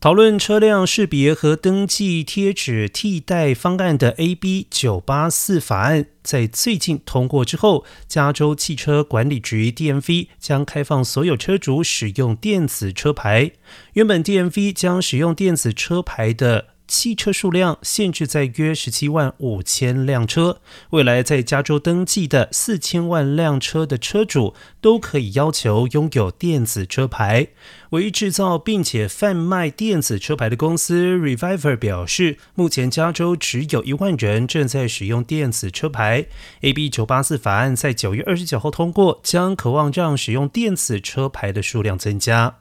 讨论车辆识别和登记贴纸替代方案的 AB 九八四法案，在最近通过之后，加州汽车管理局 DMV 将开放所有车主使用电子车牌。原本 DMV 将使用电子车牌的。汽车数量限制在约十七万五千辆车，未来在加州登记的四千万辆车的车主都可以要求拥有电子车牌。唯一制造并且贩卖电子车牌的公司 Reviver 表示，目前加州只有一万人正在使用电子车牌。AB 九八四法案在九月二十九号通过，将渴望让使用电子车牌的数量增加。